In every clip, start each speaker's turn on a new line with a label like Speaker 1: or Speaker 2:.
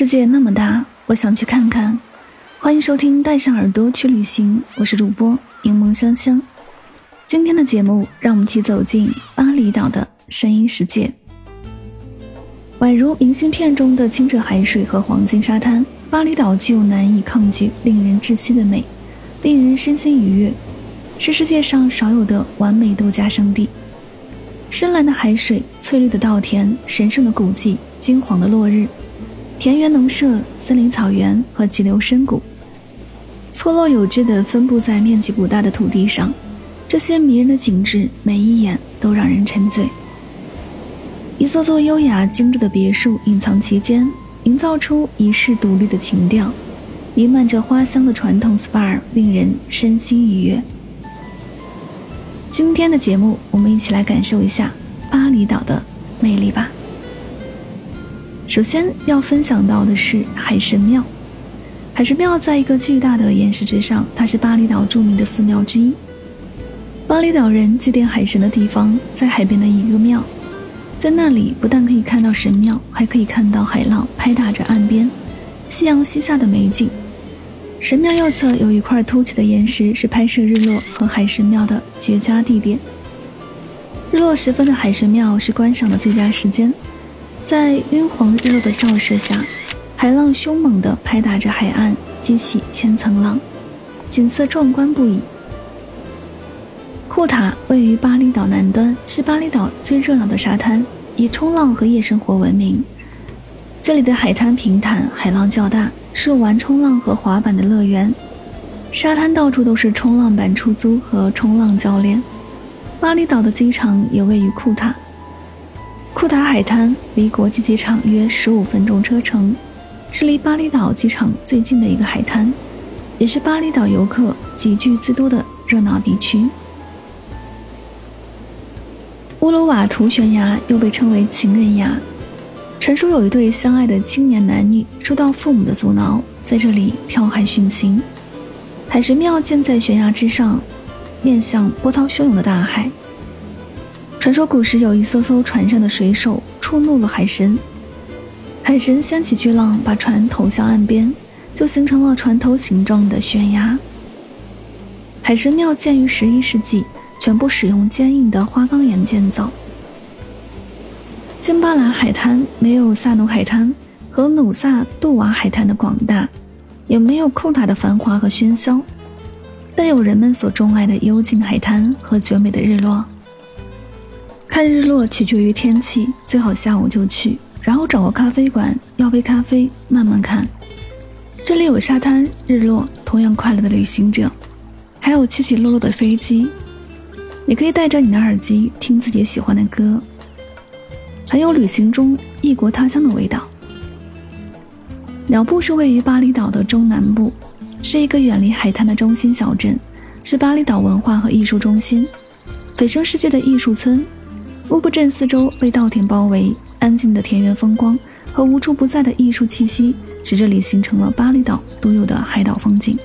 Speaker 1: 世界那么大，我想去看看。欢迎收听《带上耳朵去旅行》，我是主播柠檬香香。今天的节目，让我们一起走进巴厘岛的声音世界。宛如明信片中的清澈海水和黄金沙滩，巴厘岛具有难以抗拒、令人窒息的美，令人身心愉悦，是世界上少有的完美度假胜地。深蓝的海水、翠绿的稻田、神圣的古迹、金黄的落日。田园农舍、森林草原和急流深谷，错落有致地分布在面积不大的土地上，这些迷人的景致，每一眼都让人沉醉。一座座优雅精致的别墅隐藏其间，营造出一世独立的情调。弥漫着花香的传统 SPA 令人身心愉悦。今天的节目，我们一起来感受一下巴厘岛的魅力吧。首先要分享到的是海神庙。海神庙在一个巨大的岩石之上，它是巴厘岛著名的寺庙之一。巴厘岛人祭奠海神的地方在海边的一个庙，在那里不但可以看到神庙，还可以看到海浪拍打着岸边，夕阳西下的美景。神庙右侧有一块凸起的岩石，是拍摄日落和海神庙的绝佳地点。日落时分的海神庙是观赏的最佳时间。在晕黄日落的照射下，海浪凶猛地拍打着海岸，激起千层浪，景色壮观不已。库塔位于巴厘岛南端，是巴厘岛最热闹的沙滩，以冲浪和夜生活闻名。这里的海滩平坦，海浪较大，是玩冲浪和滑板的乐园。沙滩到处都是冲浪板出租和冲浪教练。巴厘岛的机场也位于库塔。库塔海滩离国际机场约十五分钟车程，是离巴厘岛机场最近的一个海滩，也是巴厘岛游客集聚最多的热闹地区。乌鲁瓦图悬崖又被称为情人崖，传说有一对相爱的青年男女受到父母的阻挠，在这里跳海殉情。海神庙建在悬崖之上，面向波涛汹涌的大海。传说古时有一艘艘船上的水手触怒了海神，海神掀起巨浪，把船投向岸边，就形成了船头形状的悬崖。海神庙建于十一世纪，全部使用坚硬的花岗岩建造。金巴兰海滩没有萨努海滩和努萨杜瓦海滩的广大，也没有库塔的繁华和喧嚣，但有人们所钟爱的幽静海滩和绝美的日落。看日落取决于天气，最好下午就去，然后找个咖啡馆要杯咖啡，慢慢看。这里有沙滩、日落，同样快乐的旅行者，还有起起落落的飞机。你可以带着你的耳机听自己喜欢的歌，很有旅行中异国他乡的味道。鸟布是位于巴厘岛的中南部，是一个远离海滩的中心小镇，是巴厘岛文化和艺术中心，蜚声世界的艺术村。乌布镇四周被稻田包围，安静的田园风光和无处不在的艺术气息，使这里形成了巴厘岛独有的海岛风景。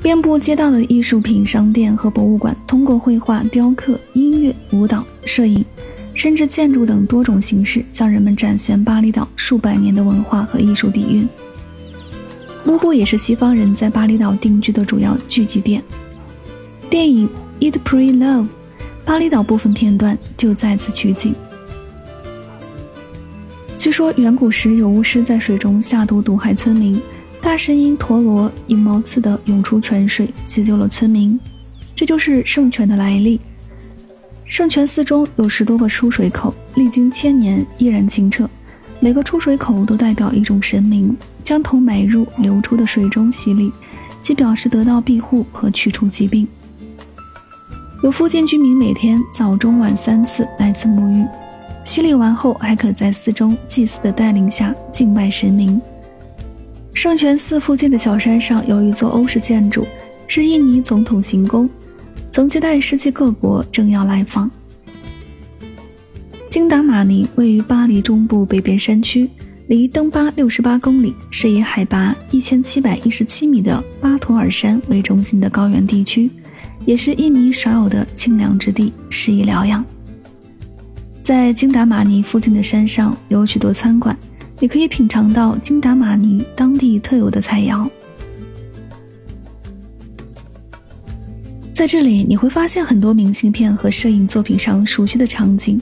Speaker 1: 遍布街道的艺术品商店和博物馆，通过绘画、雕刻、音乐、舞蹈、摄影，甚至建筑等多种形式，向人们展现巴厘岛数百年的文化和艺术底蕴。乌布也是西方人在巴厘岛定居的主要聚集点。电影《Eat, Pray, Love》。巴厘岛部分片段就在此取景。据说远古时有巫师在水中下毒毒害村民，大神因陀螺以毛刺的涌出泉水，解救了村民。这就是圣泉的来历。圣泉寺中有十多个出水口，历经千年依然清澈，每个出水口都代表一种神明，将头埋入流出的水中洗礼，即表示得到庇护和去除疾病。有附近居民每天早中晚三次来此沐浴，洗礼完后还可在寺中祭祀的带领下敬拜神明。圣泉寺附近的小山上有一座欧式建筑，是印尼总统行宫，曾接待世界各国政要来访。金达马尼位于巴黎中部北边山区，离登巴六十八公里，是以海拔一千七百一十七米的巴图尔山为中心的高原地区，也是印尼少有的清凉之地，适宜疗养。在金达马尼附近的山上有许多餐馆，你可以品尝到金达马尼当地特有的菜肴。在这里，你会发现很多明信片和摄影作品上熟悉的场景。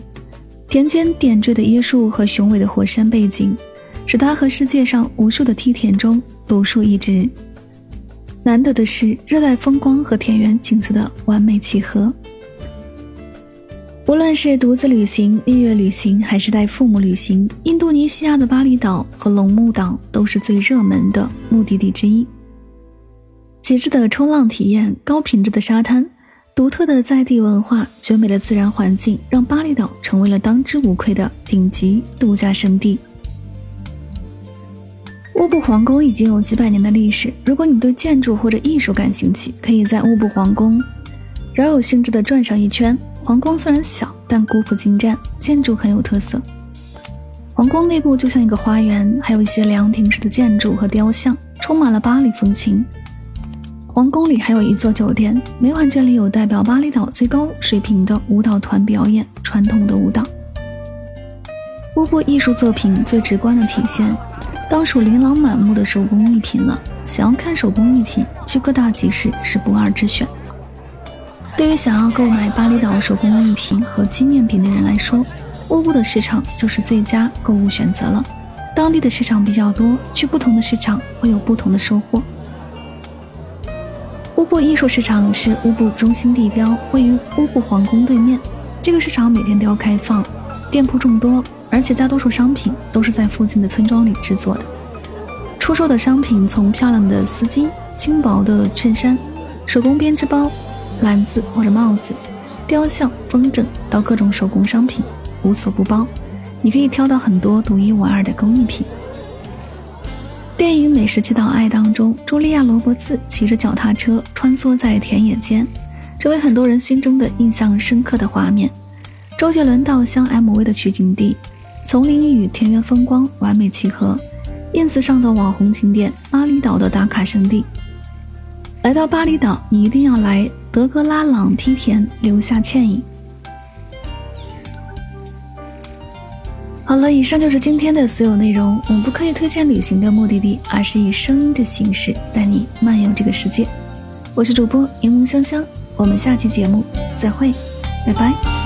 Speaker 1: 田间点缀的椰树和雄伟的火山背景，使它和世界上无数的梯田中独树一帜。难得的是，热带风光和田园景色的完美契合。无论是独自旅行、蜜月旅行，还是带父母旅行，印度尼西亚的巴厘岛和龙目岛都是最热门的目的地之一。极致的冲浪体验，高品质的沙滩。独特的在地文化、绝美的自然环境，让巴厘岛成为了当之无愧的顶级度假胜地。乌布皇宫已经有几百年的历史。如果你对建筑或者艺术感兴趣，可以在乌布皇宫饶有兴致地转上一圈。皇宫虽然小，但古朴精湛，建筑很有特色。皇宫内部就像一个花园，还有一些凉亭式的建筑和雕像，充满了巴黎风情。皇宫里还有一座酒店，每晚这里有代表巴厘岛最高水平的舞蹈团表演传统的舞蹈。乌布艺术作品最直观的体现，当属琳琅满目的手工艺品了。想要看手工艺品，去各大集市是不二之选。对于想要购买巴厘岛手工艺品和纪念品的人来说，乌布的市场就是最佳购物选择了。当地的市场比较多，去不同的市场会有不同的收获。乌布艺术市场是乌布中心地标，位于乌布皇宫对面。这个市场每天都要开放，店铺众多，而且大多数商品都是在附近的村庄里制作的。出售的商品从漂亮的丝巾、轻薄的衬衫、手工编织包、篮子或者帽子、雕像、风筝，到各种手工商品，无所不包。你可以挑到很多独一无二的工艺品。电影《美食祈祷爱》当中，茱莉亚·罗伯茨骑着脚踏车穿梭在田野间，成为很多人心中的印象深刻的画面。周杰伦稻香 MV 的取景地，丛林与田园风光完美契合。ins 上的网红景点，巴厘岛的打卡圣地。来到巴厘岛，你一定要来德格拉朗梯田留下倩影。好了，以上就是今天的所有内容。我们不刻意推荐旅行的目的地，而是以声音的形式带你漫游这个世界。我是主播柠檬香香，我们下期节目再会，拜拜。